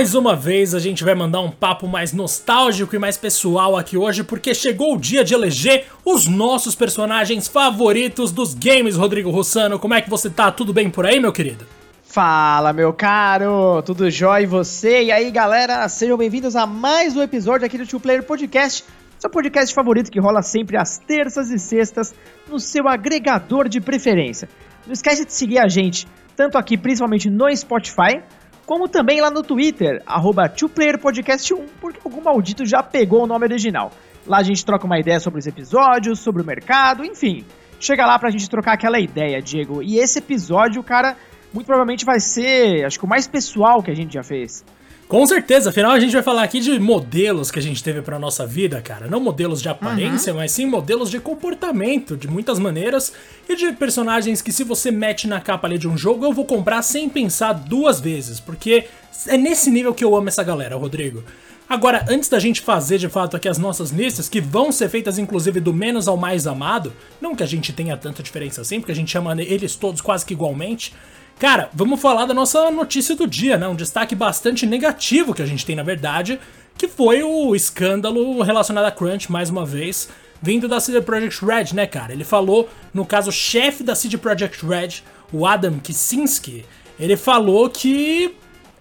Mais uma vez a gente vai mandar um papo mais nostálgico e mais pessoal aqui hoje, porque chegou o dia de eleger os nossos personagens favoritos dos games, Rodrigo Rossano. Como é que você tá? Tudo bem por aí, meu querido? Fala, meu caro! Tudo jóia e você? E aí, galera? Sejam bem-vindos a mais um episódio aqui do Two Player Podcast, seu podcast favorito que rola sempre às terças e sextas no seu agregador de preferência. Não esquece de seguir a gente, tanto aqui, principalmente no Spotify, como também lá no Twitter, arroba TwoPlayerPodcast1, porque algum maldito já pegou o nome original. Lá a gente troca uma ideia sobre os episódios, sobre o mercado, enfim. Chega lá pra gente trocar aquela ideia, Diego. E esse episódio, cara, muito provavelmente vai ser, acho que o mais pessoal que a gente já fez. Com certeza, afinal a gente vai falar aqui de modelos que a gente teve pra nossa vida, cara. Não modelos de aparência, uhum. mas sim modelos de comportamento, de muitas maneiras, e de personagens que se você mete na capa ali de um jogo, eu vou comprar sem pensar duas vezes, porque é nesse nível que eu amo essa galera, Rodrigo. Agora, antes da gente fazer de fato aqui as nossas listas, que vão ser feitas inclusive do menos ao mais amado, não que a gente tenha tanta diferença assim, porque a gente chama eles todos quase que igualmente, Cara, vamos falar da nossa notícia do dia, né? Um destaque bastante negativo que a gente tem, na verdade, que foi o escândalo relacionado a Crunch, mais uma vez, vindo da CD Projekt Red, né, cara? Ele falou, no caso, o chefe da CD Projekt Red, o Adam Kicinski, ele falou que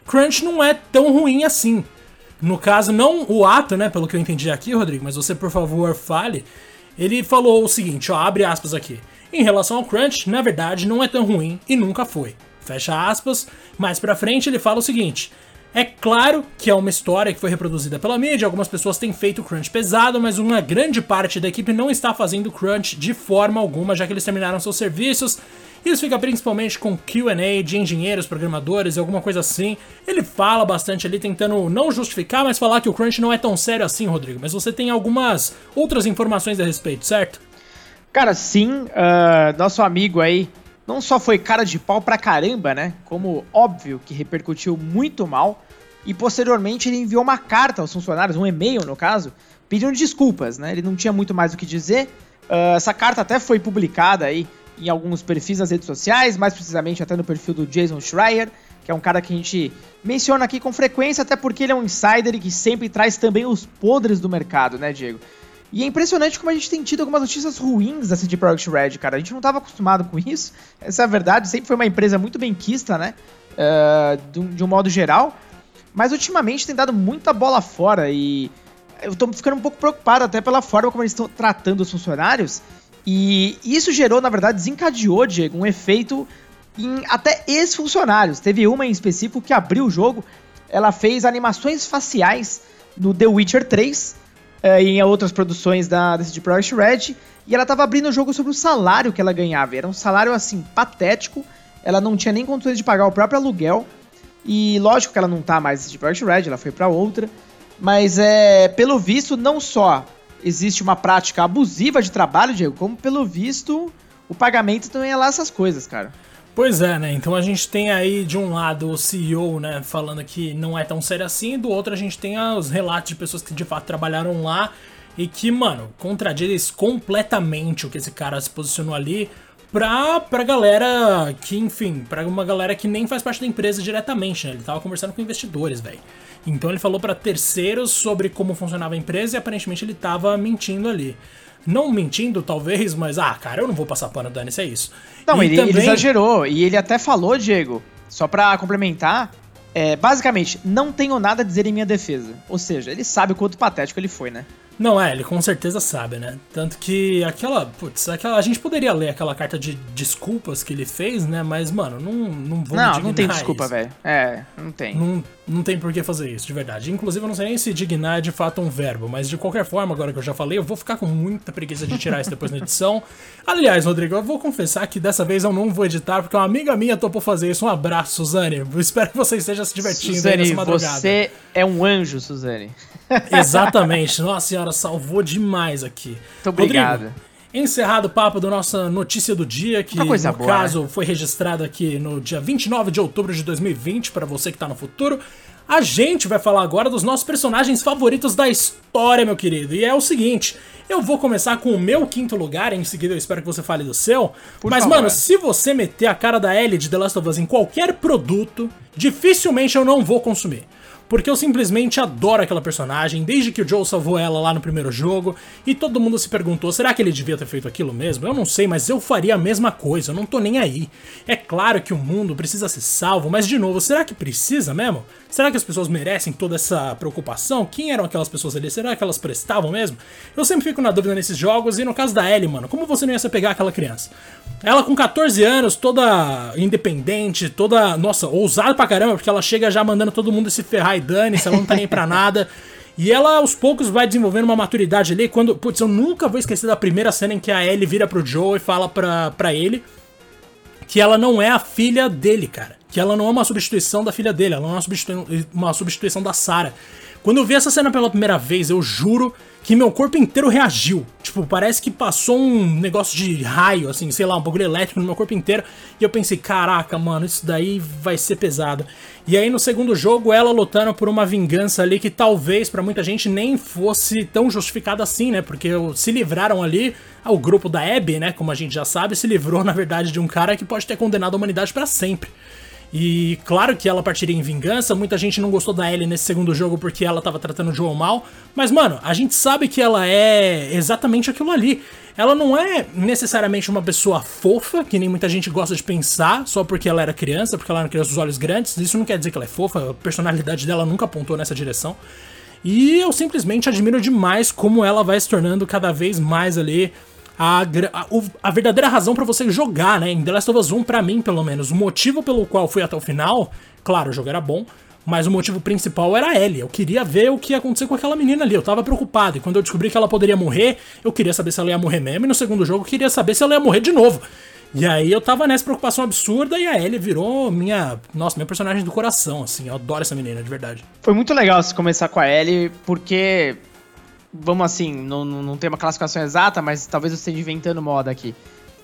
Crunch não é tão ruim assim. No caso, não o ato, né, pelo que eu entendi aqui, Rodrigo, mas você, por favor, fale. Ele falou o seguinte, ó, abre aspas aqui. Em relação ao Crunch, na verdade, não é tão ruim e nunca foi. Fecha aspas. Mais pra frente ele fala o seguinte: é claro que é uma história que foi reproduzida pela mídia, algumas pessoas têm feito crunch pesado, mas uma grande parte da equipe não está fazendo crunch de forma alguma, já que eles terminaram seus serviços. Isso fica principalmente com QA de engenheiros, programadores e alguma coisa assim. Ele fala bastante ali, tentando não justificar, mas falar que o crunch não é tão sério assim, Rodrigo. Mas você tem algumas outras informações a respeito, certo? Cara, sim. Uh, nosso amigo aí, não só foi cara de pau pra caramba, né? Como óbvio que repercutiu muito mal. E posteriormente ele enviou uma carta aos funcionários, um e-mail no caso, pedindo desculpas, né? Ele não tinha muito mais o que dizer. Uh, essa carta até foi publicada aí em alguns perfis nas redes sociais, mais precisamente até no perfil do Jason Schreier, que é um cara que a gente menciona aqui com frequência, até porque ele é um insider e que sempre traz também os podres do mercado, né, Diego? E é impressionante como a gente tem tido algumas notícias ruins da CD Projekt Red, cara. A gente não estava acostumado com isso. Essa é a verdade. Sempre foi uma empresa muito bem quista, né? Uh, de, um, modo geral. Mas ultimamente tem dado muita bola fora e eu tô ficando um pouco preocupado até pela forma como eles estão tratando os funcionários. E isso gerou, na verdade, desencadeou, Diego, um efeito em até ex-funcionários. Teve uma em específico que abriu o jogo. Ela fez animações faciais no The Witcher 3 uh, em outras produções da, CD Projekt Red, e ela tava abrindo o jogo sobre o salário que ela ganhava. Era um salário, assim, patético, ela não tinha nem condições de pagar o próprio aluguel, e lógico que ela não tá mais CD Projekt Red, ela foi para outra, mas é, pelo visto, não só existe uma prática abusiva de trabalho, Diego, como pelo visto o pagamento também é lá essas coisas, cara. Pois é, né? Então a gente tem aí de um lado o CEO, né, falando que não é tão sério assim, do outro a gente tem os relatos de pessoas que de fato trabalharam lá e que, mano, contradiz completamente o que esse cara se posicionou ali pra, pra galera que, enfim, pra uma galera que nem faz parte da empresa diretamente, né? Ele tava conversando com investidores, velho. Então ele falou para terceiros sobre como funcionava a empresa e aparentemente ele tava mentindo ali. Não mentindo, talvez, mas, ah, cara, eu não vou passar pano, Dani, isso é isso. Não, ele, também... ele exagerou. E ele até falou, Diego, só pra complementar, é, basicamente, não tenho nada a dizer em minha defesa. Ou seja, ele sabe o quanto patético ele foi, né? Não, é, ele com certeza sabe, né? Tanto que aquela. Putz, aquela. A gente poderia ler aquela carta de desculpas que ele fez, né? Mas, mano, não, não vou Não, não tem desculpa, velho. É, não tem. Não, não tem por que fazer isso, de verdade. Inclusive, eu não sei nem se dignar é de fato um verbo, mas de qualquer forma, agora que eu já falei, eu vou ficar com muita preguiça de tirar isso depois na edição. Aliás, Rodrigo, eu vou confessar que dessa vez eu não vou editar, porque uma amiga minha topou fazer isso. Um abraço, Suzane. Eu espero que você esteja se divertindo Suzane, aí nessa madrugada. Você é um anjo, Suzane. Exatamente. Nossa senhora, salvou demais aqui. Muito obrigado. Rodrigo, encerrado o papo da nossa notícia do dia, que no boa, caso né? foi registrado aqui no dia 29 de outubro de 2020, para você que tá no futuro. A gente vai falar agora dos nossos personagens favoritos da história, meu querido. E é o seguinte, eu vou começar com o meu quinto lugar, em seguida eu espero que você fale do seu. Por Mas, favor. mano, se você meter a cara da Ellie de The Last of Us em qualquer produto, dificilmente eu não vou consumir. Porque eu simplesmente adoro aquela personagem, desde que o Joel salvou ela lá no primeiro jogo, e todo mundo se perguntou, será que ele devia ter feito aquilo mesmo? Eu não sei, mas eu faria a mesma coisa, eu não tô nem aí. É claro que o mundo precisa ser salvo, mas de novo, será que precisa mesmo? Será que as pessoas merecem toda essa preocupação? Quem eram aquelas pessoas ali? Será que elas prestavam mesmo? Eu sempre fico na dúvida nesses jogos, e no caso da Ellie, mano, como você não ia se pegar aquela criança? Ela com 14 anos, toda independente, toda, nossa, ousada pra caramba, porque ela chega já mandando todo mundo se ferrar e dane-se, ela não tá nem pra nada. E ela aos poucos vai desenvolvendo uma maturidade ali. Quando. Putz, eu nunca vou esquecer da primeira cena em que a Ellie vira pro Joe e fala pra, pra ele que ela não é a filha dele, cara. Que ela não é uma substituição da filha dele, ela não é uma substituição, uma substituição da Sarah. Quando eu vi essa cena pela primeira vez, eu juro que meu corpo inteiro reagiu. Tipo, parece que passou um negócio de raio, assim, sei lá, um bagulho elétrico no meu corpo inteiro. E eu pensei, caraca, mano, isso daí vai ser pesado. E aí no segundo jogo, ela lutando por uma vingança ali que talvez para muita gente nem fosse tão justificada assim, né? Porque se livraram ali, o grupo da Abby, né? Como a gente já sabe, se livrou na verdade de um cara que pode ter condenado a humanidade para sempre. E claro que ela partiria em vingança, muita gente não gostou da Ellie nesse segundo jogo porque ela tava tratando o Joel mal, mas mano, a gente sabe que ela é exatamente aquilo ali. Ela não é necessariamente uma pessoa fofa, que nem muita gente gosta de pensar, só porque ela era criança, porque ela era criança dos olhos grandes. Isso não quer dizer que ela é fofa, a personalidade dela nunca apontou nessa direção. E eu simplesmente admiro demais como ela vai se tornando cada vez mais ali a, a, a verdadeira razão para você jogar, né? Em The Last of Us 1, pra mim, pelo menos, o motivo pelo qual fui até o final, claro, o jogo era bom, mas o motivo principal era a Ellie. Eu queria ver o que ia acontecer com aquela menina ali. Eu tava preocupado. E quando eu descobri que ela poderia morrer, eu queria saber se ela ia morrer mesmo. E no segundo jogo, eu queria saber se ela ia morrer de novo. E aí eu tava nessa preocupação absurda e a Ellie virou minha. Nossa, minha personagem do coração, assim. Eu adoro essa menina, de verdade. Foi muito legal você começar com a Ellie, porque vamos assim, não, não tem uma classificação exata, mas talvez eu esteja inventando moda aqui.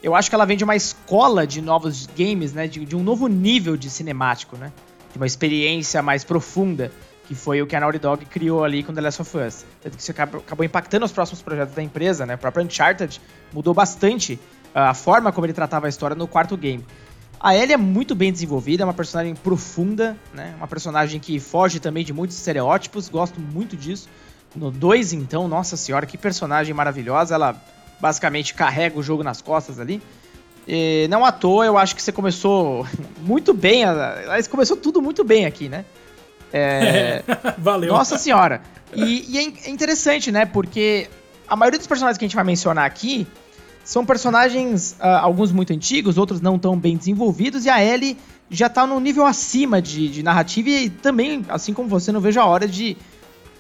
Eu acho que ela vem de uma escola de novos games, né? De, de, um novo nível de cinemático, né? De uma experiência mais profunda, que foi o que a Naughty Dog criou ali com The Last of Us. Tanto que isso acabou, acabou impactando os próximos projetos da empresa, né? O próprio Uncharted mudou bastante a forma como ele tratava a história no quarto game. A Ellie é muito bem desenvolvida, é uma personagem profunda, né? Uma personagem que foge também de muitos estereótipos, gosto muito disso. No 2, então, nossa senhora, que personagem maravilhosa. Ela basicamente carrega o jogo nas costas ali. E não à toa, eu acho que você começou muito bem. Você começou tudo muito bem aqui, né? É... Valeu. Nossa senhora. E, e, é interessante, né? Porque a maioria dos personagens que a gente vai mencionar aqui são personagens, uh, alguns muito antigos, outros não tão bem desenvolvidos, e a Ellie já tá no nível acima de, de narrativa e também, assim como você, não vejo a hora de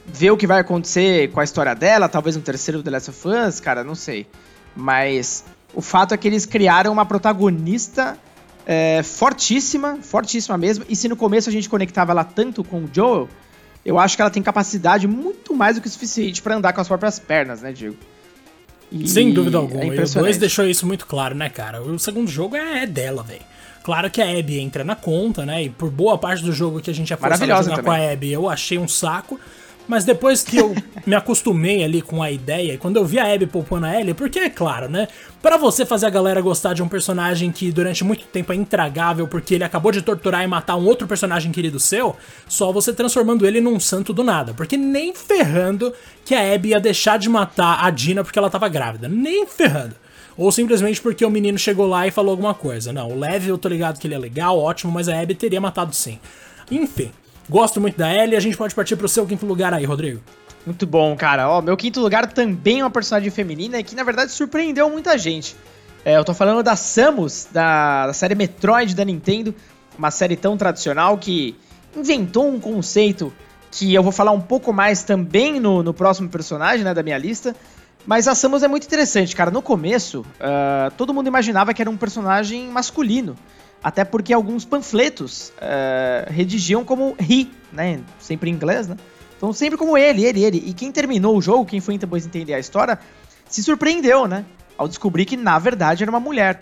ver o que vai acontecer com a história dela, talvez um terceiro The Last of Us, cara, não sei. Mas o fato é que eles criaram uma protagonista é, fortíssima, fortíssima mesmo. E se no começo a gente conectava ela tanto com o Joel, eu acho que ela tem capacidade muito mais do que o suficiente para andar com as próprias pernas, né, Diego? E Sem dúvida alguma. É e o 2 deixou isso muito claro, né, cara? O segundo jogo é, é dela, velho. Claro que a Abby entra na conta, né? E por boa parte do jogo que a gente é forçado a jogar também. com a Abby, eu achei um saco. Mas depois que eu me acostumei ali com a ideia, e quando eu vi a Abby poupando a Ellie, porque é claro, né? Para você fazer a galera gostar de um personagem que durante muito tempo é intragável porque ele acabou de torturar e matar um outro personagem querido seu, só você transformando ele num santo do nada. Porque nem ferrando que a Abby ia deixar de matar a Dina porque ela tava grávida. Nem ferrando. Ou simplesmente porque o menino chegou lá e falou alguma coisa. Não, o Lev eu tô ligado que ele é legal, ótimo, mas a Abby teria matado sim. Enfim. Gosto muito da Ellie. A gente pode partir pro seu quinto lugar aí, Rodrigo. Muito bom, cara. Ó, meu quinto lugar também é uma personagem feminina que, na verdade, surpreendeu muita gente. É, eu tô falando da Samus, da, da série Metroid da Nintendo. Uma série tão tradicional que inventou um conceito que eu vou falar um pouco mais também no, no próximo personagem né, da minha lista. Mas a Samus é muito interessante, cara. No começo, uh, todo mundo imaginava que era um personagem masculino. Até porque alguns panfletos uh, redigiam como he, né? Sempre em inglês, né? Então sempre como ele, ele, ele. E quem terminou o jogo, quem foi depois entender a história, se surpreendeu, né? Ao descobrir que na verdade era uma mulher.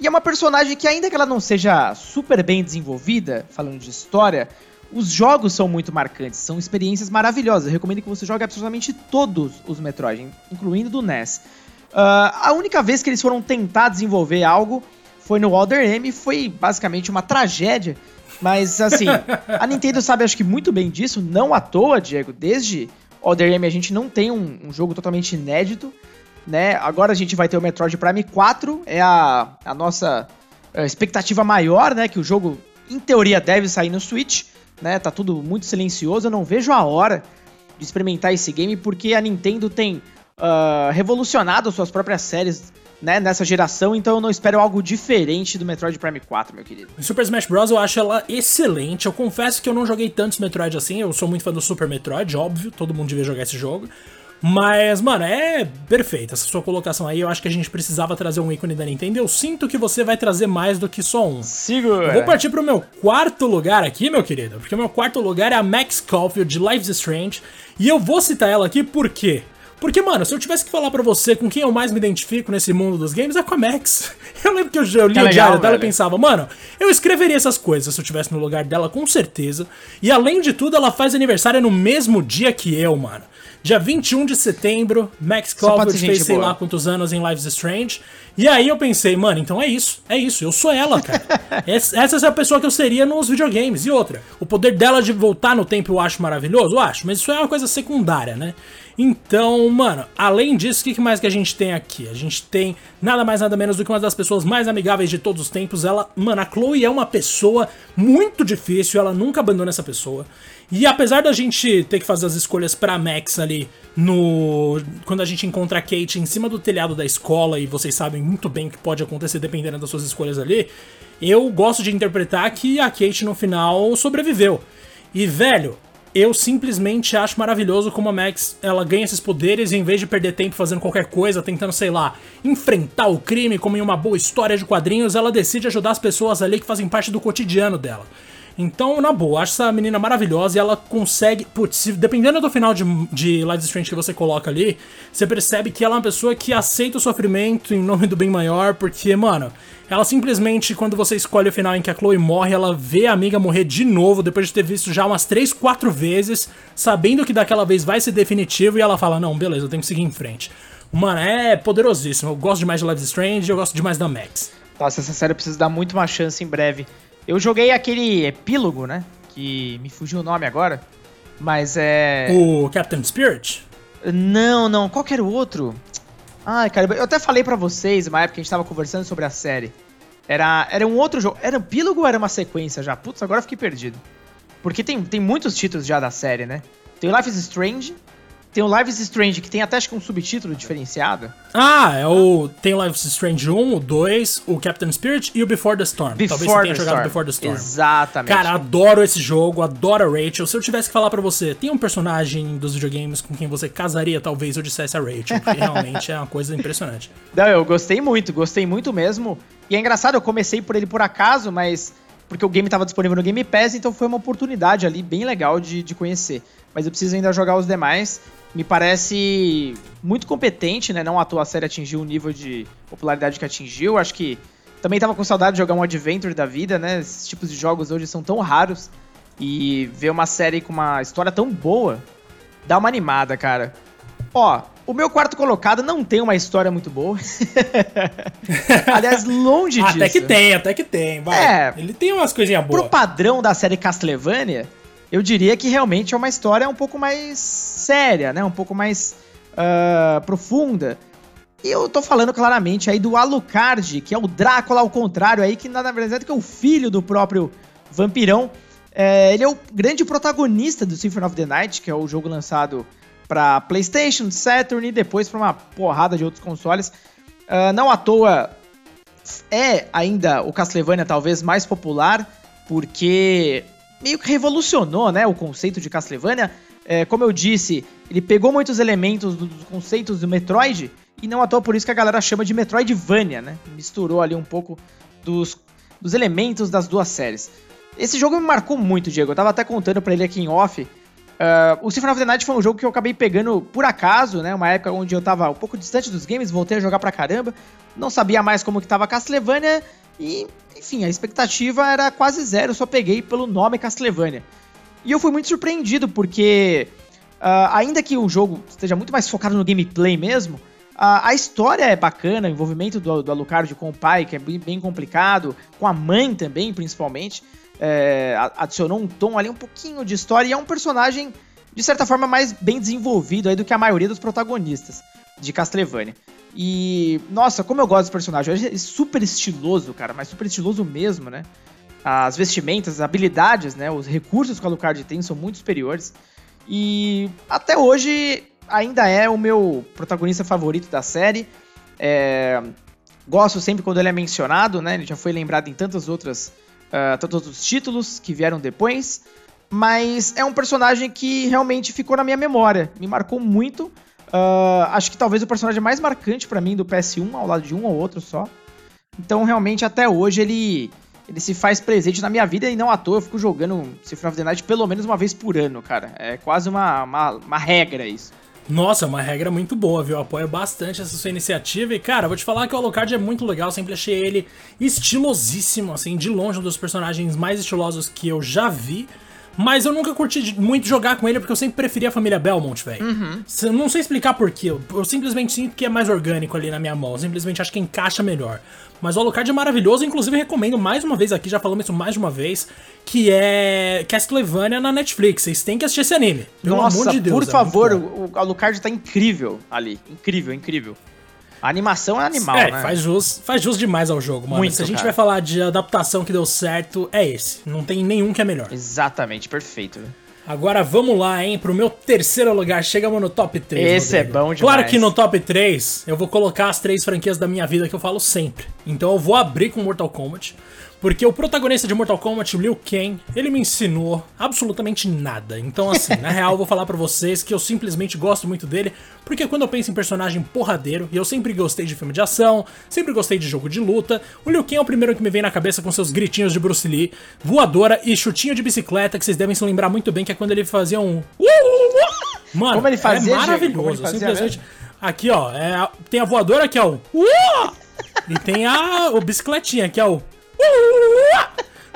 E é uma personagem que, ainda que ela não seja super bem desenvolvida, falando de história, os jogos são muito marcantes, são experiências maravilhosas. Eu recomendo que você jogue absolutamente todos os Metroid, incluindo do NES. Uh, ah, a única vez que eles foram tentar desenvolver algo foi no Other M, foi basicamente uma tragédia Mas, assim, a Nintendo sabe, acho que muito bem disso, não à toa, Diego. Desde Other M a gente não tem um, um, jogo totalmente inédito, né? Agora a gente vai ter o Metroid Prime 4, é a, a nossa a expectativa maior, né? Que o jogo, em teoria, deve sair no Switch, né? Tá tudo muito silencioso, eu não vejo a hora de experimentar esse game, porque a Nintendo tem uh, revolucionado suas próprias séries né, nessa geração, então eu não espero algo diferente do Metroid Prime 4, meu querido. Super Smash Bros. eu acho ela excelente. Eu confesso que eu não joguei tantos Metroid assim, eu sou muito fã do Super Metroid, óbvio, todo mundo devia jogar esse jogo. Mas, mano, é perfeito essa sua colocação aí. Eu acho que a gente precisava trazer um ícone da Nintendo. Eu sinto que você vai trazer mais do que só um. Segura. Vou partir pro meu quarto lugar aqui, meu querido. Porque o meu quarto lugar é a Max Caulfield de Life is Strange. E eu vou citar ela aqui por quê? Porque, mano, se eu tivesse que falar para você com quem eu mais me identifico nesse mundo dos games, é com a Max. Eu lembro que eu, eu li que o legal, diário dela e pensava, mano, eu escreveria essas coisas se eu tivesse no lugar dela, com certeza. E além de tudo, ela faz aniversário no mesmo dia que eu, mano. Dia 21 de setembro, Max Caulfield fez sei boa. lá quantos anos em Lives Strange. E aí eu pensei, mano, então é isso, é isso, eu sou ela, cara. essa, essa é a pessoa que eu seria nos videogames. E outra, o poder dela de voltar no tempo eu acho maravilhoso, eu acho, mas isso é uma coisa secundária, né? Então, mano, além disso, o que mais que a gente tem aqui? A gente tem nada mais nada menos do que uma das pessoas mais amigáveis de todos os tempos. Ela, mano, a Chloe é uma pessoa muito difícil, ela nunca abandona essa pessoa. E apesar da gente ter que fazer as escolhas pra Max ali no. Quando a gente encontra a Kate em cima do telhado da escola, e vocês sabem muito bem o que pode acontecer dependendo das suas escolhas ali, eu gosto de interpretar que a Kate no final sobreviveu. E, velho, eu simplesmente acho maravilhoso como a Max ela ganha esses poderes e em vez de perder tempo fazendo qualquer coisa, tentando, sei lá, enfrentar o crime como em uma boa história de quadrinhos, ela decide ajudar as pessoas ali que fazem parte do cotidiano dela. Então, na boa, acho essa menina maravilhosa e ela consegue. Putz, dependendo do final de, de Life is Strange que você coloca ali, você percebe que ela é uma pessoa que aceita o sofrimento em nome do bem maior, porque, mano, ela simplesmente, quando você escolhe o final em que a Chloe morre, ela vê a amiga morrer de novo, depois de ter visto já umas 3, 4 vezes, sabendo que daquela vez vai ser definitivo, e ela fala: Não, beleza, eu tenho que seguir em frente. Mano, é poderosíssimo. Eu gosto demais de Life is Strange e eu gosto demais da Max. Nossa, essa série precisa dar muito uma chance em breve. Eu joguei aquele epílogo, né? Que me fugiu o nome agora. Mas é. O Captain Spirit? Não, não. Qual que era o outro? Ai, cara, eu até falei para vocês, uma época que a gente tava conversando sobre a série. Era, era um outro jogo. Era um epílogo ou era uma sequência já? Putz, agora fiquei perdido. Porque tem, tem muitos títulos já da série, né? Tem Life is Strange, tem o Life is Strange, que tem até acho que um subtítulo diferenciado. Ah, é o. Tem o Life is Strange 1, o 2, o Captain Spirit e o Before the Storm. Before Talvez você tenha jogado Storm. Before the Storm. Exatamente. Cara, adoro esse jogo, adoro a Rachel. Se eu tivesse que falar para você, tem um personagem dos videogames com quem você casaria, talvez eu dissesse a Rachel, porque realmente é uma coisa impressionante. Não, eu gostei muito, gostei muito mesmo. E é engraçado, eu comecei por ele por acaso, mas porque o game estava disponível no Game Pass, então foi uma oportunidade ali bem legal de, de conhecer. Mas eu preciso ainda jogar os demais me parece muito competente, né? Não à toa a série atingiu o nível de popularidade que atingiu. Acho que também tava com saudade de jogar um adventure da vida, né? Esses tipos de jogos hoje são tão raros. E ver uma série com uma história tão boa dá uma animada, cara. Ó, o meu quarto colocado não tem uma história muito boa. Aliás, longe disso. Até que tem, até que tem. Vai. É, Ele tem umas coisinhas boas. Pro padrão da série Castlevania, eu diria que realmente é uma história um pouco mais séria, né? Um pouco mais uh, profunda. E eu tô falando claramente aí do Alucard, que é o Drácula ao contrário aí, que nada mais é do que o filho do próprio vampirão. É, ele é o grande protagonista do Symphony of the Night, que é o jogo lançado para PlayStation, Saturn e depois para uma porrada de outros consoles. Uh, não à toa é ainda o Castlevania talvez mais popular, porque meio que revolucionou, né, o conceito de Castlevania. É, como eu disse, ele pegou muitos elementos dos conceitos do Metroid e não à toa por isso que a galera chama de Metroidvania, né? Misturou ali um pouco dos, dos elementos das duas séries. Esse jogo me marcou muito, Diego. Eu tava até contando para ele aqui em off. Uh, o Symphony of the Night foi um jogo que eu acabei pegando por acaso, né? Uma época onde eu tava um pouco distante dos games, voltei a jogar pra caramba. Não sabia mais como que tava Castlevania e enfim, a expectativa era quase zero, só peguei pelo nome Castlevania. E eu fui muito surpreendido, porque uh, ainda que o jogo esteja muito mais focado no gameplay mesmo, a história é bacana, o envolvimento do, do Alucard com o pai, que é bem, bem complicado, com a mãe também, principalmente. É, adicionou um tom ali, um pouquinho de história, e é um personagem, de certa forma, mais bem desenvolvido aí do que a maioria dos protagonistas de Castlevania. E, nossa, como eu gosto desse personagem. Ele é super estiloso, cara, mas super estiloso mesmo, né? As vestimentas, as habilidades, né? Os recursos que o Alucard tem são muito superiores. E até hoje ainda é o meu protagonista favorito da série. É, gosto sempre quando ele é mencionado, né? Ele já foi lembrado em tantas outras, uh, tantos outros títulos que vieram depois. Mas é um personagem que realmente ficou na minha memória. Me marcou muito. Uh, acho que talvez o personagem mais marcante para mim do PS1, ao lado de um ou outro só. Então, realmente, até hoje ele ele se faz presente na minha vida e não à toa eu fico jogando Symphony of the Night pelo menos uma vez por ano, cara. É quase uma, uma, uma regra isso. Nossa, uma regra muito boa, viu? Eu apoio bastante essa sua iniciativa. E, cara, vou te falar que o Alucard é muito legal. Sempre achei ele estilosíssimo, assim, de longe um dos personagens mais estilosos que eu já vi. Mas eu nunca curti muito jogar com ele porque eu sempre preferi a família Belmont, velho. Uhum. Não sei explicar porquê. Eu, eu simplesmente sinto que é mais orgânico ali na minha mão. Eu simplesmente acho que encaixa melhor. Mas o Alucard é maravilhoso, inclusive recomendo mais uma vez aqui, já falamos isso mais de uma vez, que é Castlevania na Netflix. Vocês têm que assistir esse anime. Pelo Nossa, amor de Deus. Por é favor, o Alucard tá incrível ali. Incrível, incrível. A animação é animal, é, né? faz jus, faz jus demais ao jogo, mano. Muito, Se a gente cara. vai falar de adaptação que deu certo, é esse. Não tem nenhum que é melhor. Exatamente, perfeito. Agora vamos lá, hein, pro meu terceiro lugar. Chegamos no top 3. Esse é Rodrigo. é bom demais. Claro que no top 3 eu vou colocar as três franquias da minha vida que eu falo sempre. Então eu vou abrir com Mortal Kombat. Porque o protagonista de Mortal Kombat, Liu Kang, ele me ensinou absolutamente nada. Então, assim, na real, eu vou falar pra vocês que eu simplesmente gosto muito dele, porque quando eu penso em personagem porradeiro, e eu sempre gostei de filme de ação, sempre gostei de jogo de luta, o Liu Kang é o primeiro que me vem na cabeça com seus gritinhos de Bruce Lee, voadora e chutinho de bicicleta, que vocês devem se lembrar muito bem, que é quando ele fazia um. Mano, Como ele fazia, é maravilhoso. Fazia simplesmente. Mesmo? Aqui, ó, é, tem a voadora que é o. E tem a o bicicletinha, que é o.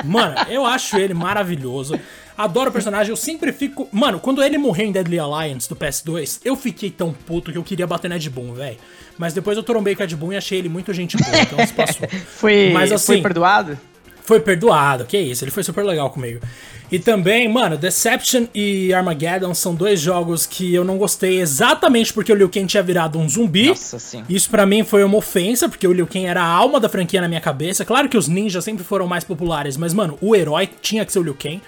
Mano, eu acho ele maravilhoso. Adoro o personagem, eu sempre fico. Mano, quando ele morreu em Deadly Alliance do PS2, eu fiquei tão puto que eu queria bater no Ed Boon, velho. Mas depois eu trombei com o Ed Boon e achei ele muito gente boa, então isso passou. foi, Mas, assim, foi perdoado? Foi perdoado, que isso, ele foi super legal comigo. E também, mano, Deception e Armageddon são dois jogos que eu não gostei exatamente porque o Liu Kang tinha virado um zumbi. Nossa, sim. Isso para mim foi uma ofensa, porque o Liu Kang era a alma da franquia na minha cabeça. Claro que os ninjas sempre foram mais populares, mas, mano, o herói tinha que ser o Liu Kang.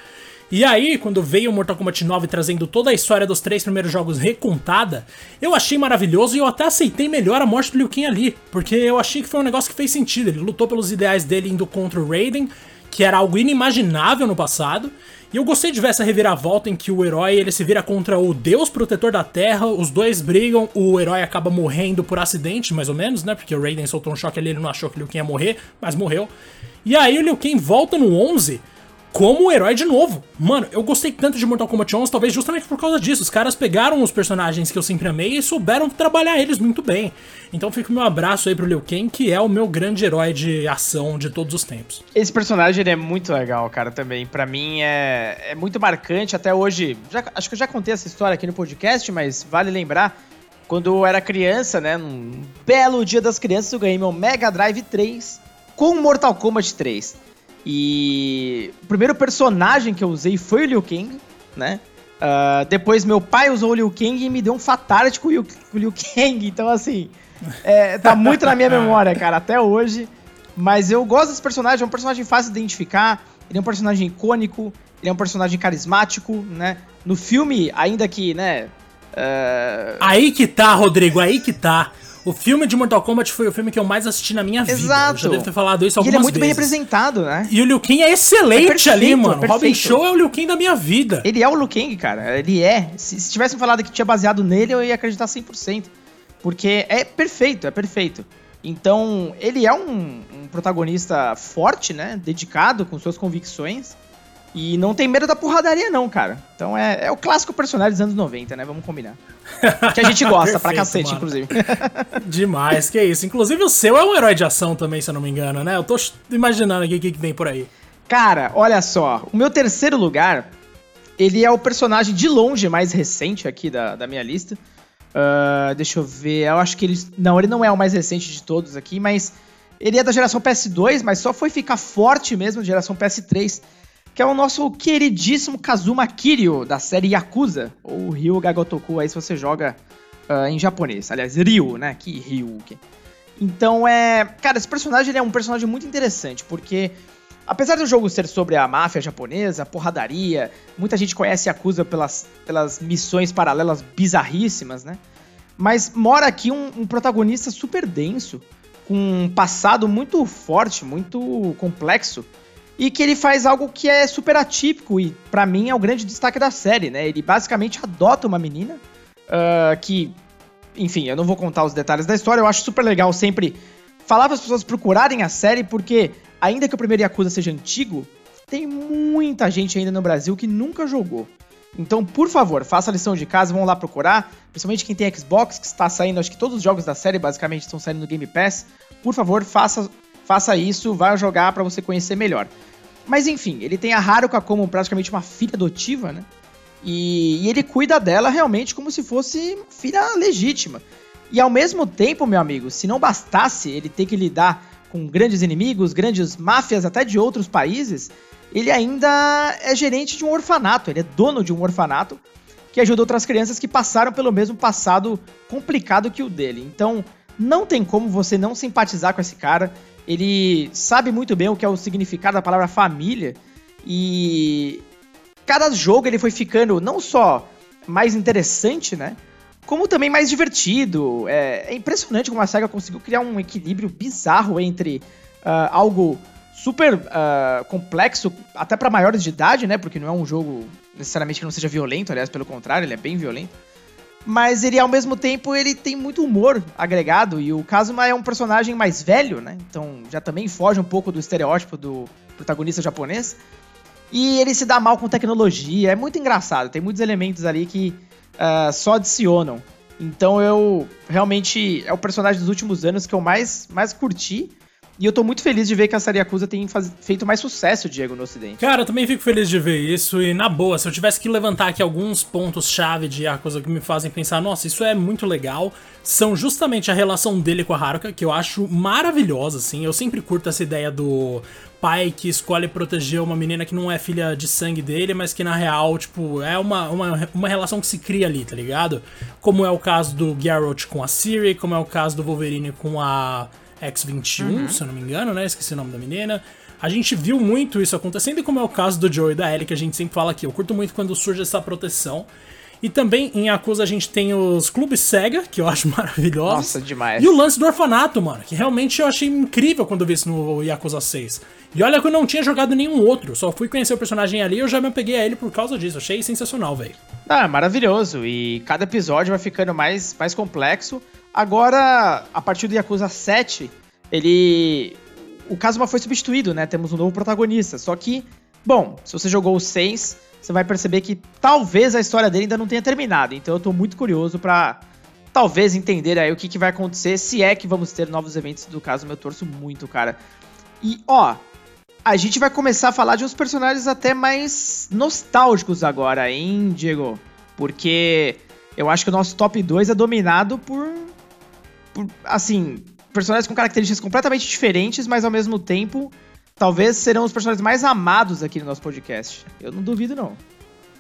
E aí, quando veio o Mortal Kombat 9 trazendo toda a história dos três primeiros jogos recontada, eu achei maravilhoso e eu até aceitei melhor a morte do Liu Kang ali, porque eu achei que foi um negócio que fez sentido. Ele lutou pelos ideais dele indo contra o Raiden, que era algo inimaginável no passado. E eu gostei de ver essa reviravolta em que o herói ele se vira contra o deus protetor da Terra, os dois brigam, o herói acaba morrendo por acidente, mais ou menos, né? Porque o Raiden soltou um choque ali, ele não achou que o Liu Kang ia morrer, mas morreu. E aí o Liu Kang volta no 11 como herói de novo. Mano, eu gostei tanto de Mortal Kombat 11, talvez justamente por causa disso. Os caras pegaram os personagens que eu sempre amei e souberam trabalhar eles muito bem. Então fica o meu abraço aí pro Liu Kang, que é o meu grande herói de ação de todos os tempos. Esse personagem é muito legal, cara, também. Para mim é, é muito marcante. Até hoje, já, acho que eu já contei essa história aqui no podcast, mas vale lembrar. Quando eu era criança, né, num belo dia das crianças, eu ganhei meu Mega Drive 3 com Mortal Kombat 3. E o primeiro personagem que eu usei foi o Liu Kang, né? Uh, depois meu pai usou o Liu Kang e me deu um fatality com o Liu, com o Liu Kang. Então, assim, é, tá muito na minha memória, cara, até hoje. Mas eu gosto desse personagem, é um personagem fácil de identificar. Ele é um personagem icônico, ele é um personagem carismático, né? No filme, ainda que, né... Uh... Aí que tá, Rodrigo, aí que tá. O filme de Mortal Kombat foi o filme que eu mais assisti na minha vida. Exato. Já devo ter falado isso algumas vezes. Ele é muito vezes. bem representado, né? E o Liu Kang é excelente é perfeito, ali, mano. Perfeito. Robin Show é o Liu Kang da minha vida. Ele é o Liu Kang, cara. Ele é. Se, se tivessem falado que tinha baseado nele, eu ia acreditar 100%. Porque é perfeito, é perfeito. Então, ele é um, um protagonista forte, né? Dedicado, com suas convicções. E não tem medo da porradaria, não, cara. Então é, é o clássico personagem dos anos 90, né? Vamos combinar. Que a gente gosta pra cacete, mano. inclusive. Demais, que isso. Inclusive o seu é um herói de ação também, se eu não me engano, né? Eu tô imaginando aqui o que, que vem por aí. Cara, olha só. O meu terceiro lugar, ele é o personagem de longe mais recente aqui da, da minha lista. Uh, deixa eu ver. Eu acho que ele. Não, ele não é o mais recente de todos aqui, mas. Ele é da geração PS2, mas só foi ficar forte mesmo da geração PS3 que é o nosso queridíssimo Kazuma Kiryu, da série Yakuza, ou Ryu Gagotoku, aí se você joga uh, em japonês. Aliás, Ryu, né? Que Ryu. Então é. Cara, esse personagem é um personagem muito interessante, porque apesar do jogo ser sobre a máfia japonesa, porradaria, muita gente conhece Yakuza pelas, pelas missões paralelas bizarríssimas, né? Mas mora aqui um, um protagonista super denso, com um passado muito forte, muito complexo, e que ele faz algo que é super atípico e para mim é o grande destaque da série, né? Ele basicamente adota uma menina uh, que, enfim, eu não vou contar os detalhes da história, eu acho super legal sempre falar para as pessoas procurarem a série porque ainda que o primeiro Yakuza seja antigo, tem muita gente ainda no Brasil que nunca jogou. Então, por favor, faça a lição de casa, vão lá procurar. Principalmente quem tem Xbox, que está saindo, acho que todos os jogos da série basicamente estão saindo no Game Pass. Por favor, faça, faça isso, vá jogar para você conhecer melhor. Mas enfim, ele tem a Haruka como praticamente uma filha adotiva, né? E, e ele cuida dela realmente como se fosse filha legítima. E ao mesmo tempo, meu amigo, se não bastasse ele ter que lidar com grandes inimigos, grandes máfias até de outros países, ele ainda é gerente de um orfanato, ele é dono de um orfanato que ajuda outras crianças que passaram pelo mesmo passado complicado que o dele. Então, não tem como você não simpatizar com esse cara. Ele sabe muito bem o que é o significado da palavra família e cada jogo ele foi ficando não só mais interessante, né? Como também mais divertido. É, é impressionante como a SEGA conseguiu criar um equilíbrio bizarro entre uh, algo super uh, complexo, até para maiores de idade, né? Porque não é um jogo necessariamente que não seja violento, aliás, pelo contrário, ele é bem violento. Mas ele, ao mesmo tempo, ele tem muito humor agregado, e o Kazuma é um personagem mais velho, né? Então já também foge um pouco do estereótipo do protagonista japonês. E ele se dá mal com tecnologia, é muito engraçado, tem muitos elementos ali que uh, só adicionam. Então eu realmente é o personagem dos últimos anos que eu mais, mais curti. E eu tô muito feliz de ver que a série Yakuza tem faz... feito mais sucesso, Diego, no ocidente. Cara, eu também fico feliz de ver isso. E na boa, se eu tivesse que levantar aqui alguns pontos-chave de Yakuza que me fazem pensar, nossa, isso é muito legal, são justamente a relação dele com a Haruka, que eu acho maravilhosa, assim. Eu sempre curto essa ideia do pai que escolhe proteger uma menina que não é filha de sangue dele, mas que na real, tipo, é uma, uma, uma relação que se cria ali, tá ligado? Como é o caso do Geralt com a Siri, como é o caso do Wolverine com a X-21, uhum. se eu não me engano, né? Esqueci o nome da menina. A gente viu muito isso acontecendo, e como é o caso do Joe e da Ellie, que a gente sempre fala aqui. Eu curto muito quando surge essa proteção. E também em Yakuza a gente tem os clubes Sega, que eu acho maravilhosos. Nossa, demais. E o lance do orfanato, mano, que realmente eu achei incrível quando eu vi isso no Yakuza 6. E olha que eu não tinha jogado nenhum outro, só fui conhecer o personagem ali e eu já me apeguei a ele por causa disso. Achei sensacional, velho. Ah, maravilhoso. E cada episódio vai ficando mais, mais complexo. Agora, a partir do Yakuza 7, ele. O Kazuma foi substituído, né? Temos um novo protagonista. Só que, bom, se você jogou o 6, você vai perceber que talvez a história dele ainda não tenha terminado. Então eu tô muito curioso para talvez entender aí o que, que vai acontecer, se é que vamos ter novos eventos do Kazuma. Eu torço muito, cara. E, ó, a gente vai começar a falar de uns personagens até mais nostálgicos agora, hein, Diego? Porque eu acho que o nosso top 2 é dominado por, por assim, personagens com características completamente diferentes, mas ao mesmo tempo, talvez serão os personagens mais amados aqui no nosso podcast. Eu não duvido, não.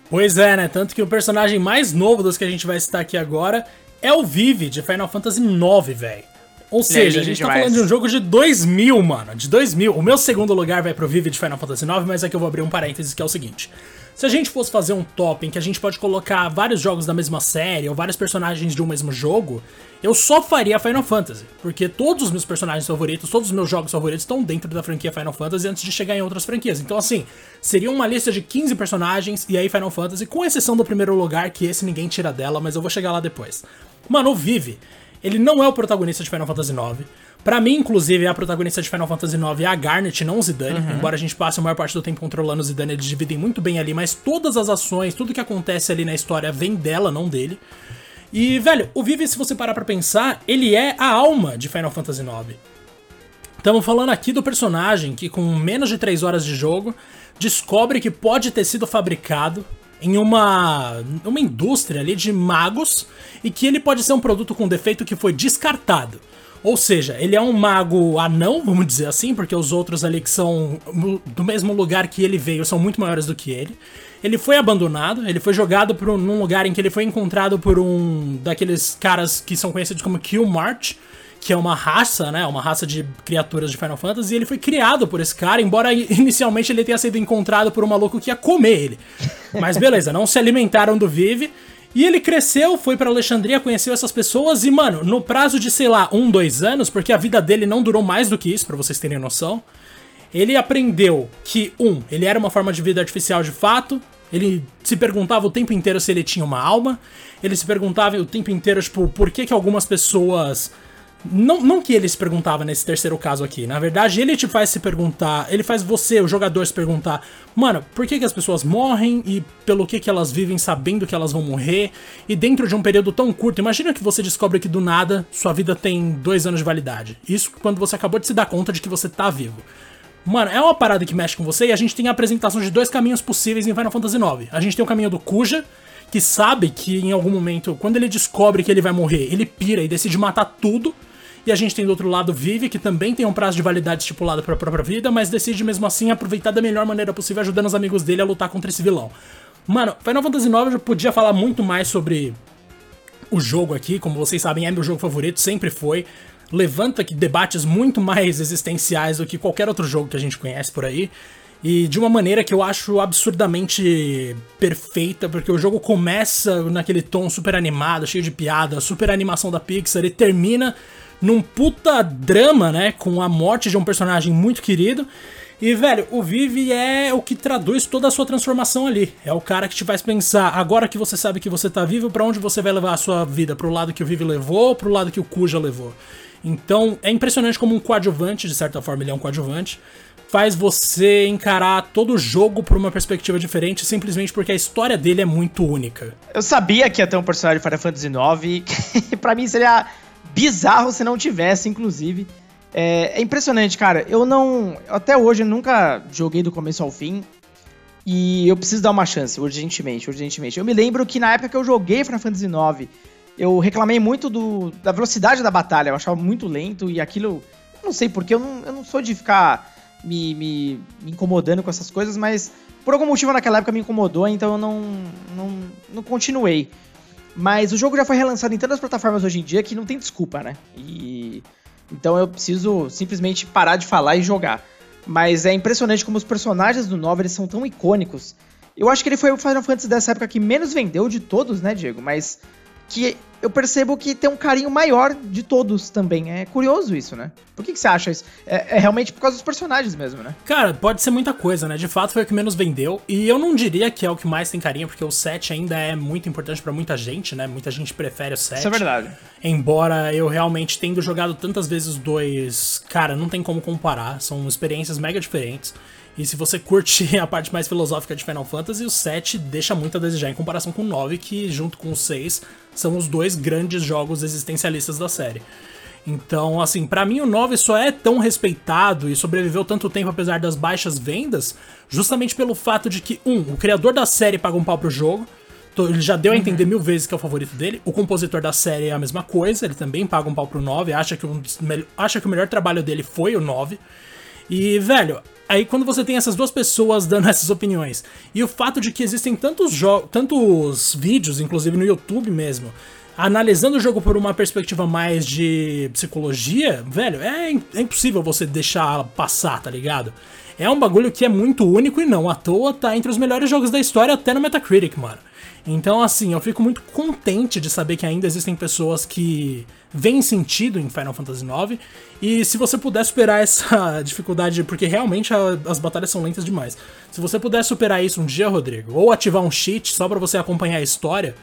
Pois é, né? Tanto que o personagem mais novo dos que a gente vai citar aqui agora é o Vivi, de Final Fantasy IX, velho. Ou seja, a gente tá falando de um jogo de 2000, mano. De 2000. O meu segundo lugar vai pro Vivi de Final Fantasy IX, mas aqui eu vou abrir um parênteses que é o seguinte. Se a gente fosse fazer um top em que a gente pode colocar vários jogos da mesma série ou vários personagens de um mesmo jogo, eu só faria Final Fantasy, porque todos os meus personagens favoritos, todos os meus jogos favoritos estão dentro da franquia Final Fantasy antes de chegar em outras franquias. Então, assim, seria uma lista de 15 personagens e aí Final Fantasy, com exceção do primeiro lugar, que esse ninguém tira dela, mas eu vou chegar lá depois. Mano, o Vive, ele não é o protagonista de Final Fantasy IX. Para mim, inclusive, a protagonista de Final Fantasy IX é a Garnet, não o Zidane. Uhum. Embora a gente passe a maior parte do tempo controlando o Zidane, eles dividem muito bem ali, mas todas as ações, tudo que acontece ali na história vem dela, não dele. E, velho, o Vivi, se você parar pra pensar, ele é a alma de Final Fantasy IX. Estamos falando aqui do personagem que, com menos de 3 horas de jogo, descobre que pode ter sido fabricado em uma, uma indústria ali de magos e que ele pode ser um produto com defeito que foi descartado. Ou seja, ele é um mago anão, vamos dizer assim, porque os outros ali que são do mesmo lugar que ele veio são muito maiores do que ele. Ele foi abandonado, ele foi jogado por um, num lugar em que ele foi encontrado por um daqueles caras que são conhecidos como Killmarch, que é uma raça, né? Uma raça de criaturas de Final Fantasy, e ele foi criado por esse cara, embora inicialmente ele tenha sido encontrado por um maluco que ia comer ele. Mas beleza, não se alimentaram do Vive. E ele cresceu, foi para Alexandria, conheceu essas pessoas e, mano, no prazo de, sei lá, um, dois anos, porque a vida dele não durou mais do que isso, para vocês terem noção, ele aprendeu que, um, ele era uma forma de vida artificial de fato, ele se perguntava o tempo inteiro se ele tinha uma alma, ele se perguntava o tempo inteiro, tipo, por que que algumas pessoas não, não que ele se perguntava nesse terceiro caso aqui. Na verdade, ele te faz se perguntar. Ele faz você, o jogador, se perguntar: Mano, por que, que as pessoas morrem e pelo que, que elas vivem sabendo que elas vão morrer? E dentro de um período tão curto, imagina que você descobre que do nada sua vida tem dois anos de validade. Isso quando você acabou de se dar conta de que você tá vivo. Mano, é uma parada que mexe com você e a gente tem a apresentação de dois caminhos possíveis em Final Fantasy IX. A gente tem o caminho do Kuja, que sabe que em algum momento, quando ele descobre que ele vai morrer, ele pira e decide matar tudo e a gente tem do outro lado Vive, que também tem um prazo de validade estipulado para a própria vida, mas decide mesmo assim aproveitar da melhor maneira possível, ajudando os amigos dele a lutar contra esse vilão. Mano, Final Fantasy IX eu podia falar muito mais sobre o jogo aqui, como vocês sabem, é meu jogo favorito, sempre foi. Levanta debates muito mais existenciais do que qualquer outro jogo que a gente conhece por aí. E de uma maneira que eu acho absurdamente perfeita, porque o jogo começa naquele tom super animado, cheio de piada, super animação da Pixar, e termina num puta drama, né? Com a morte de um personagem muito querido. E, velho, o Vive é o que traduz toda a sua transformação ali. É o cara que te faz pensar, agora que você sabe que você tá vivo, para onde você vai levar a sua vida? Pro lado que o Vive levou, pro lado que o Kuja levou. Então, é impressionante como um coadjuvante, de certa forma ele é um coadjuvante, faz você encarar todo o jogo por uma perspectiva diferente, simplesmente porque a história dele é muito única. Eu sabia que ia ter um personagem de Final Fantasy IX, que pra mim seria bizarro se não tivesse, inclusive. É, é, impressionante, cara. Eu não. Até hoje eu nunca joguei do começo ao fim. E eu preciso dar uma chance, urgentemente, urgentemente. Eu me lembro que na época que eu joguei Final Fantasy IX, eu reclamei muito do, da velocidade da batalha. Eu achava muito lento e aquilo. Não sei porque, eu não, eu não sou de ficar me, me, me, incomodando com essas coisas, mas por algum motivo naquela época me incomodou, então eu não, não, não continuei. Mas o jogo já foi relançado em tantas plataformas hoje em dia que não tem desculpa, né? E então eu preciso simplesmente parar de falar e jogar. Mas é impressionante como os personagens do 9 eles são tão icônicos. Eu acho que ele foi o Final Fantasy dessa época que menos vendeu de todos, né, Diego? Mas que eu percebo que tem um carinho maior de todos também. É curioso isso, né? Por que, que você acha isso? É, é, realmente por causa dos personagens mesmo, né? Cara, pode ser muita coisa, né? De fato foi o que menos vendeu. E eu não diria que é o que mais tem carinho, porque o 7 ainda é muito importante para muita gente, né? Muita gente prefere o 7. Isso é verdade. Embora eu realmente tendo jogado tantas vezes os dois, cara, não tem como comparar. São experiências mega diferentes. E se você curte a parte mais filosófica de Final Fantasy, o 7 deixa muito a desejar em comparação com o 9, que junto com o 6 são os dois grandes jogos existencialistas da série. Então, assim, para mim o 9 só é tão respeitado e sobreviveu tanto tempo apesar das baixas vendas, justamente pelo fato de que, um, o criador da série paga um pau pro jogo, ele já deu a entender uhum. mil vezes que é o favorito dele. O compositor da série é a mesma coisa, ele também paga um pau pro 9, acha que, um acha que o melhor trabalho dele foi o 9. E, velho, aí quando você tem essas duas pessoas dando essas opiniões, e o fato de que existem tantos, tantos vídeos, inclusive no YouTube mesmo, analisando o jogo por uma perspectiva mais de psicologia, velho, é, é impossível você deixar passar, tá ligado? É um bagulho que é muito único e não à toa tá entre os melhores jogos da história até no Metacritic, mano. Então, assim, eu fico muito contente de saber que ainda existem pessoas que veem sentido em Final Fantasy IX. E se você puder superar essa dificuldade, porque realmente a, as batalhas são lentas demais. Se você puder superar isso um dia, Rodrigo, ou ativar um cheat só para você acompanhar a história,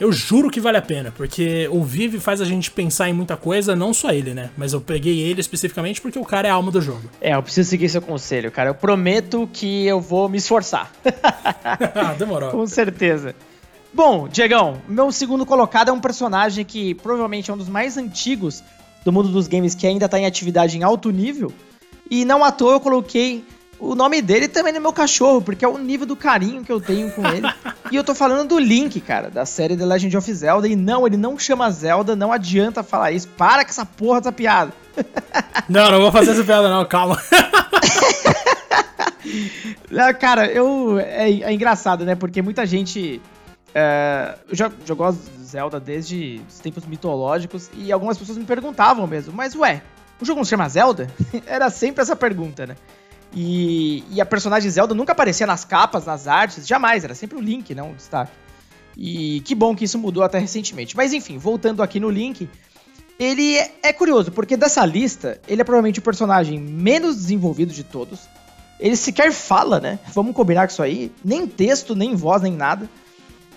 eu juro que vale a pena, porque o Vive faz a gente pensar em muita coisa, não só ele, né? Mas eu peguei ele especificamente porque o cara é a alma do jogo. É, eu preciso seguir seu conselho, cara. Eu prometo que eu vou me esforçar. ah, demorou. Com certeza. Bom, Diegão, meu segundo colocado é um personagem que provavelmente é um dos mais antigos do mundo dos games que ainda está em atividade em alto nível. E não à toa eu coloquei o nome dele também é meu cachorro, porque é o nível do carinho que eu tenho com ele. e eu tô falando do Link, cara, da série The Legend of Zelda. E não, ele não chama Zelda, não adianta falar isso. Para com essa porra dessa piada. não, não vou fazer essa piada, não, calma. cara, eu. É, é, engraçado, né? Porque muita gente. É, eu já, já gosto de Zelda desde os tempos mitológicos e algumas pessoas me perguntavam mesmo, mas ué, o jogo não se chama Zelda? Era sempre essa pergunta, né? E, e, a personagem Zelda nunca aparecia nas capas, nas artes, jamais, era sempre o Link, não o destaque. E que bom que isso mudou até recentemente. Mas enfim, voltando aqui no Link, ele é, é curioso, porque dessa lista, ele é provavelmente o personagem menos desenvolvido de todos. Ele sequer fala, né? Vamos combinar com isso aí. Nem texto, nem voz, nem nada.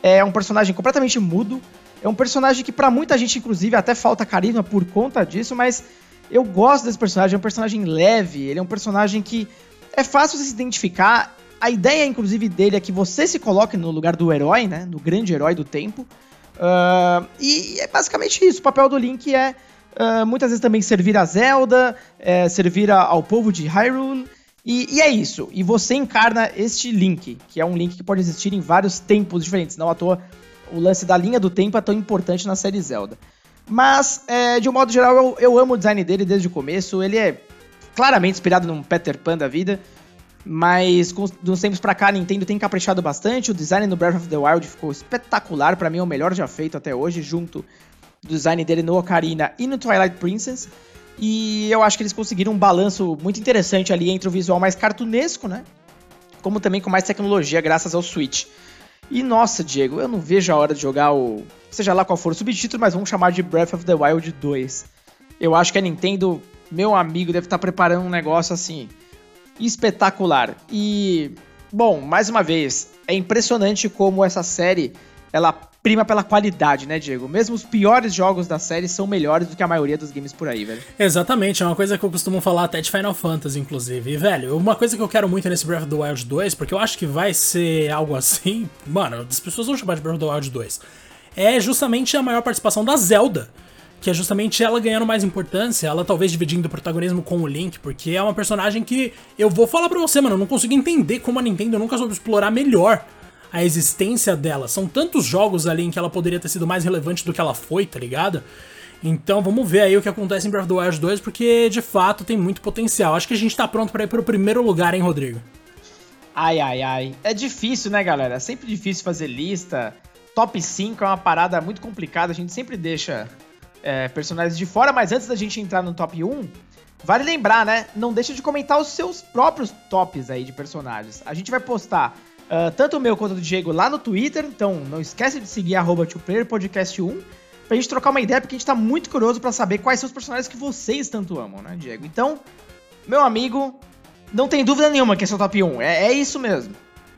É um personagem completamente mudo. É um personagem que para muita gente, inclusive, até falta carisma por conta disso, mas eu gosto desse personagem, é um personagem leve, ele é um personagem que é fácil de se identificar. A ideia, inclusive, dele é que você se coloque no lugar do herói, né? Do grande herói do tempo. Uh, e é basicamente isso. O papel do Link é uh, muitas vezes também servir a Zelda, é, servir a, ao povo de Hyrule. E, e, é isso. E você encarna este Link, que é um Link que pode existir em vários tempos diferentes. Não à toa o lance da linha do tempo é tão importante na série Zelda. Mas, é, de um modo geral, eu, eu amo o design dele desde o começo. Ele é claramente inspirado num Peter Pan da vida. Mas com, dos tempos pra cá, a Nintendo tem caprichado bastante. O design no Breath of the Wild ficou espetacular. para mim é o melhor já feito até hoje, junto do design dele no Ocarina e no Twilight Princess. E eu acho que eles conseguiram um balanço muito interessante ali entre o visual mais cartunesco, né? Como também com mais tecnologia, graças ao Switch. E nossa, Diego, eu não vejo a hora de jogar o seja lá qual for o subtítulo, mas vamos chamar de Breath of the Wild 2. Eu acho que a Nintendo, meu amigo, deve estar preparando um negócio assim espetacular. E bom, mais uma vez, é impressionante como essa série ela prima pela qualidade, né, Diego? Mesmo os piores jogos da série são melhores do que a maioria dos games por aí, velho. Exatamente, é uma coisa que eu costumo falar até de Final Fantasy, inclusive. E, velho, uma coisa que eu quero muito nesse Breath of the Wild 2, porque eu acho que vai ser algo assim. Mano, as pessoas vão chamar de Breath of the Wild 2 é justamente a maior participação da Zelda. Que é justamente ela ganhando mais importância, ela talvez dividindo o protagonismo com o Link, porque é uma personagem que eu vou falar pra você, mano, eu não consigo entender como a Nintendo nunca soube explorar melhor a existência dela. São tantos jogos ali em que ela poderia ter sido mais relevante do que ela foi, tá ligado? Então vamos ver aí o que acontece em Breath of the Wild 2, porque de fato tem muito potencial. Acho que a gente tá pronto para ir pro primeiro lugar, hein, Rodrigo? Ai, ai, ai. É difícil, né, galera? É sempre difícil fazer lista top 5 é uma parada muito complicada, a gente sempre deixa é, personagens de fora, mas antes da gente entrar no top 1, vale lembrar, né? Não deixa de comentar os seus próprios tops aí de personagens. A gente vai postar uh, tanto o meu quanto o do Diego lá no Twitter, então não esquece de seguir arroba podcast 1 pra gente trocar uma ideia, porque a gente tá muito curioso para saber quais são os personagens que vocês tanto amam, né, Diego? Então, meu amigo, não tem dúvida nenhuma que esse é o top 1. É, é isso mesmo.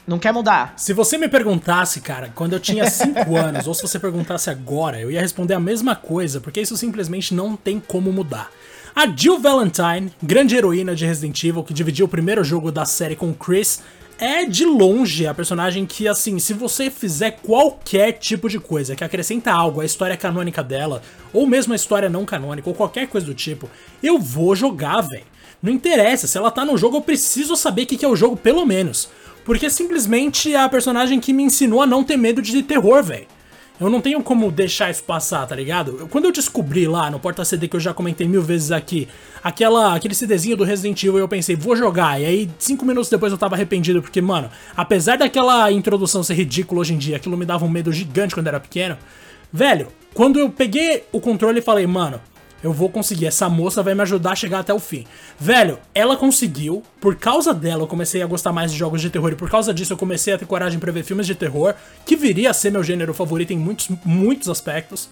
Não quer mudar. Se você me perguntasse, cara, quando eu tinha 5 anos, ou se você perguntasse agora, eu ia responder a mesma coisa, porque isso simplesmente não tem como mudar. A Jill Valentine, grande heroína de Resident Evil, que dividiu o primeiro jogo da série com Chris, é de longe a personagem que, assim, se você fizer qualquer tipo de coisa que acrescenta algo à história canônica dela, ou mesmo a história não canônica, ou qualquer coisa do tipo, eu vou jogar, velho. Não interessa, se ela tá no jogo, eu preciso saber o que é o jogo, pelo menos. Porque simplesmente é a personagem que me ensinou a não ter medo de terror, velho. Eu não tenho como deixar isso passar, tá ligado? Quando eu descobri lá no Porta CD que eu já comentei mil vezes aqui, aquela, aquele CDzinho do Resident Evil, eu pensei, vou jogar. E aí, cinco minutos depois eu tava arrependido, porque, mano, apesar daquela introdução ser ridícula hoje em dia, aquilo me dava um medo gigante quando eu era pequeno. Velho, quando eu peguei o controle e falei, mano, eu vou conseguir, essa moça vai me ajudar a chegar até o fim. Velho, ela conseguiu, por causa dela eu comecei a gostar mais de jogos de terror e por causa disso eu comecei a ter coragem para ver filmes de terror, que viria a ser meu gênero favorito em muitos, muitos aspectos.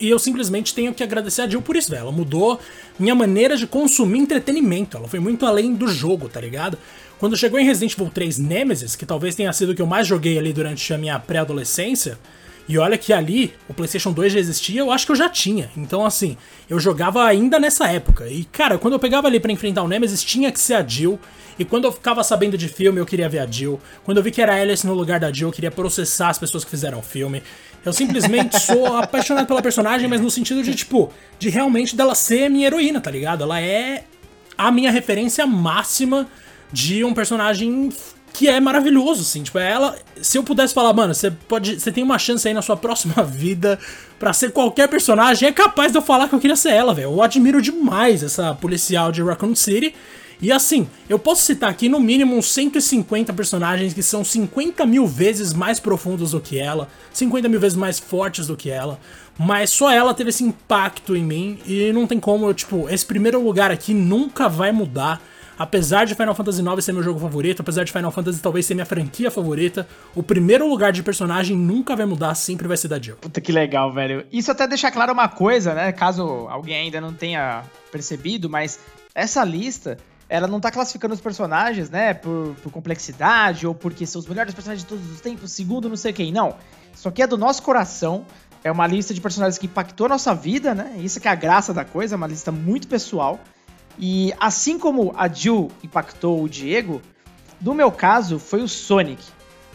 E eu simplesmente tenho que agradecer a Jill por isso, velho. Ela mudou minha maneira de consumir entretenimento. Ela foi muito além do jogo, tá ligado? Quando chegou em Resident Evil 3 Nemesis, que talvez tenha sido o que eu mais joguei ali durante a minha pré-adolescência, e olha que ali o PlayStation 2 já existia, eu acho que eu já tinha. Então, assim, eu jogava ainda nessa época. E, cara, quando eu pegava ali para enfrentar o Nemesis, tinha que ser a Jill. E quando eu ficava sabendo de filme, eu queria ver a Jill. Quando eu vi que era a Alice no lugar da Jill, eu queria processar as pessoas que fizeram o filme. Eu simplesmente sou apaixonado pela personagem, mas no sentido de, tipo, de realmente dela ser minha heroína, tá ligado? Ela é a minha referência máxima de um personagem que é maravilhoso, assim. Tipo, é ela. Se eu pudesse falar, mano, você pode. Você tem uma chance aí na sua próxima vida para ser qualquer personagem, é capaz de eu falar que eu queria ser ela, velho. Eu admiro demais essa policial de Raccoon City. E assim, eu posso citar aqui no mínimo uns 150 personagens que são 50 mil vezes mais profundos do que ela, 50 mil vezes mais fortes do que ela, mas só ela teve esse impacto em mim e não tem como, eu, tipo, esse primeiro lugar aqui nunca vai mudar. Apesar de Final Fantasy IX ser meu jogo favorito, apesar de Final Fantasy talvez ser minha franquia favorita, o primeiro lugar de personagem nunca vai mudar, sempre vai ser da Jill. Puta que legal, velho. Isso até deixa claro uma coisa, né? Caso alguém ainda não tenha percebido, mas essa lista ela não tá classificando os personagens, né, por, por, complexidade ou porque são os melhores personagens de todos os tempos, segundo não sei quem. Não. Isso aqui é do nosso coração. É uma lista de personagens que impactou a nossa vida, né? Isso que é a graça da coisa, é uma lista muito pessoal. E assim como a Jill impactou o Diego, no meu caso foi o Sonic.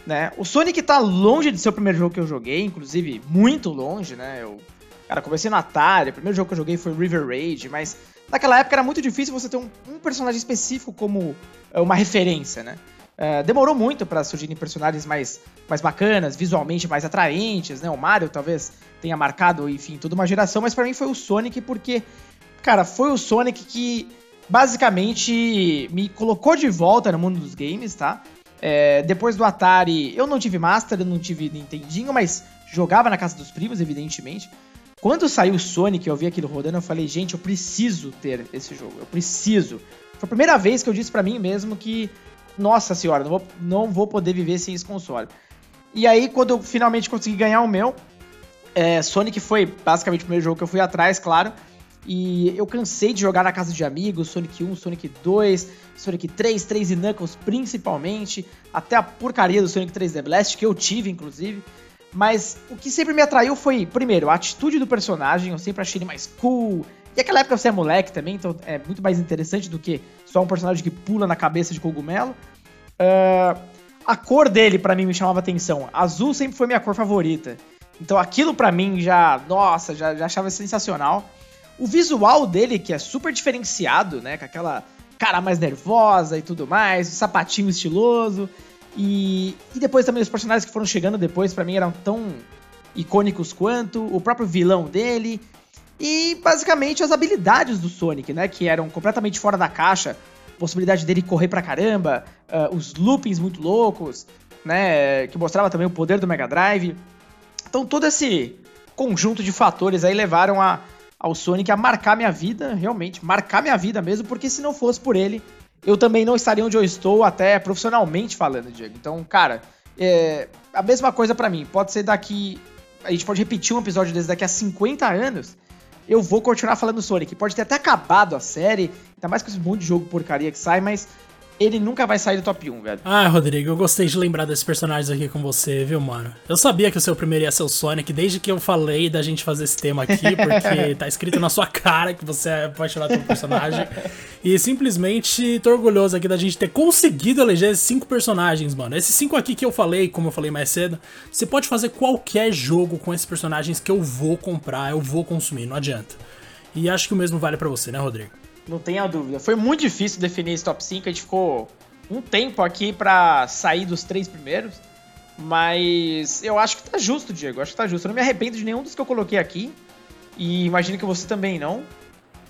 Né? O Sonic tá longe de ser o primeiro jogo que eu joguei, inclusive muito longe, né? Eu, cara, comecei no Atari, o primeiro jogo que eu joguei foi River Rage, mas naquela época era muito difícil você ter um, um personagem específico como é, uma referência, né? Uh, demorou muito para surgirem personagens mais, mais bacanas, visualmente mais atraentes, né? O Mario talvez tenha marcado, enfim, toda uma geração, mas para mim foi o Sonic porque, cara, foi o Sonic que basicamente me colocou de volta no mundo dos games, tá? É, depois do Atari, eu não tive Master, eu não tive Nintendinho, mas jogava na casa dos primos, evidentemente. Quando saiu o Sonic, eu vi aquilo rodando, eu falei, gente, eu preciso ter esse jogo, eu preciso. Foi a primeira vez que eu disse para mim mesmo que, nossa senhora, não vou, não vou poder viver sem esse console. E aí, quando eu finalmente consegui ganhar o meu, é, Sonic foi basicamente o primeiro jogo que eu fui atrás, claro. E eu cansei de jogar na casa de amigos, Sonic 1, Sonic 2, Sonic 3, 3 e Knuckles principalmente, até a porcaria do Sonic 3D Blast, que eu tive, inclusive. Mas o que sempre me atraiu foi, primeiro, a atitude do personagem, eu sempre achei ele mais cool. E aquela época você é moleque também, então é muito mais interessante do que só um personagem que pula na cabeça de cogumelo. Uh, a cor dele, para mim, me chamava atenção. Azul sempre foi minha cor favorita. Então aquilo para mim já, nossa, já, já achava sensacional. O visual dele, que é super diferenciado, né? Com aquela cara mais nervosa e tudo mais, o sapatinho estiloso. E, e depois também os personagens que foram chegando depois, para mim, eram tão icônicos quanto, o próprio vilão dele. E basicamente as habilidades do Sonic, né? Que eram completamente fora da caixa. Possibilidade dele correr pra caramba, uh, os loopings muito loucos, né? Que mostrava também o poder do Mega Drive. Então todo esse conjunto de fatores aí levaram a, ao Sonic a marcar minha vida, realmente, marcar minha vida mesmo, porque se não fosse por ele, eu também não estaria onde eu estou, até profissionalmente falando, Diego. Então, cara, é a mesma coisa para mim. Pode ser daqui. A gente pode repetir um episódio desse daqui a 50 anos. Eu vou continuar falando Sonic. Pode ter até acabado a série, ainda mais com esse monte de jogo porcaria que sai, mas ele nunca vai sair do top 1, velho. Ah, Rodrigo, eu gostei de lembrar desses personagens aqui com você, viu, mano? Eu sabia que o seu primeiro ia ser o Sonic desde que eu falei da gente fazer esse tema aqui, porque tá escrito na sua cara que você é apaixonado pelo personagem. E simplesmente tô orgulhoso aqui da gente ter conseguido eleger esses cinco personagens, mano. Esses cinco aqui que eu falei, como eu falei mais cedo, você pode fazer qualquer jogo com esses personagens que eu vou comprar, eu vou consumir, não adianta. E acho que o mesmo vale para você, né, Rodrigo? Não tenha dúvida. Foi muito difícil definir esse top 5. A gente ficou um tempo aqui para sair dos três primeiros. Mas eu acho que tá justo, Diego. Eu acho que tá justo. Eu não me arrependo de nenhum dos que eu coloquei aqui. E imagino que você também não.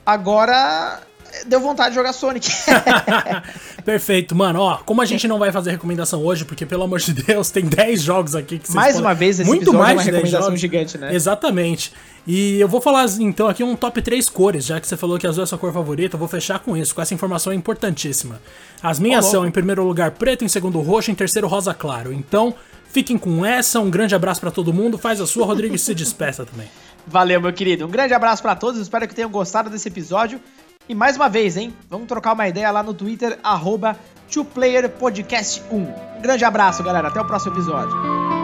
Agora, deu vontade de jogar Sonic. Perfeito, mano. Ó, como a gente não vai fazer recomendação hoje, porque pelo amor de Deus, tem 10 jogos aqui que vocês Mais podem... uma vez, esse Muito mais é uma recomendação gigante, né? Exatamente. E eu vou falar então aqui um top 3 cores, já que você falou que azul é sua cor favorita, eu vou fechar com isso, com essa informação importantíssima. As minhas oh, são, em primeiro lugar, preto, em segundo, roxo, em terceiro, rosa claro. Então, fiquem com essa, um grande abraço para todo mundo, faz a sua, Rodrigo, e se despeça também. Valeu, meu querido. Um grande abraço para todos, espero que tenham gostado desse episódio. E mais uma vez, hein? Vamos trocar uma ideia lá no Twitter, arroba 2playerpodcast1. Um grande abraço, galera. Até o próximo episódio.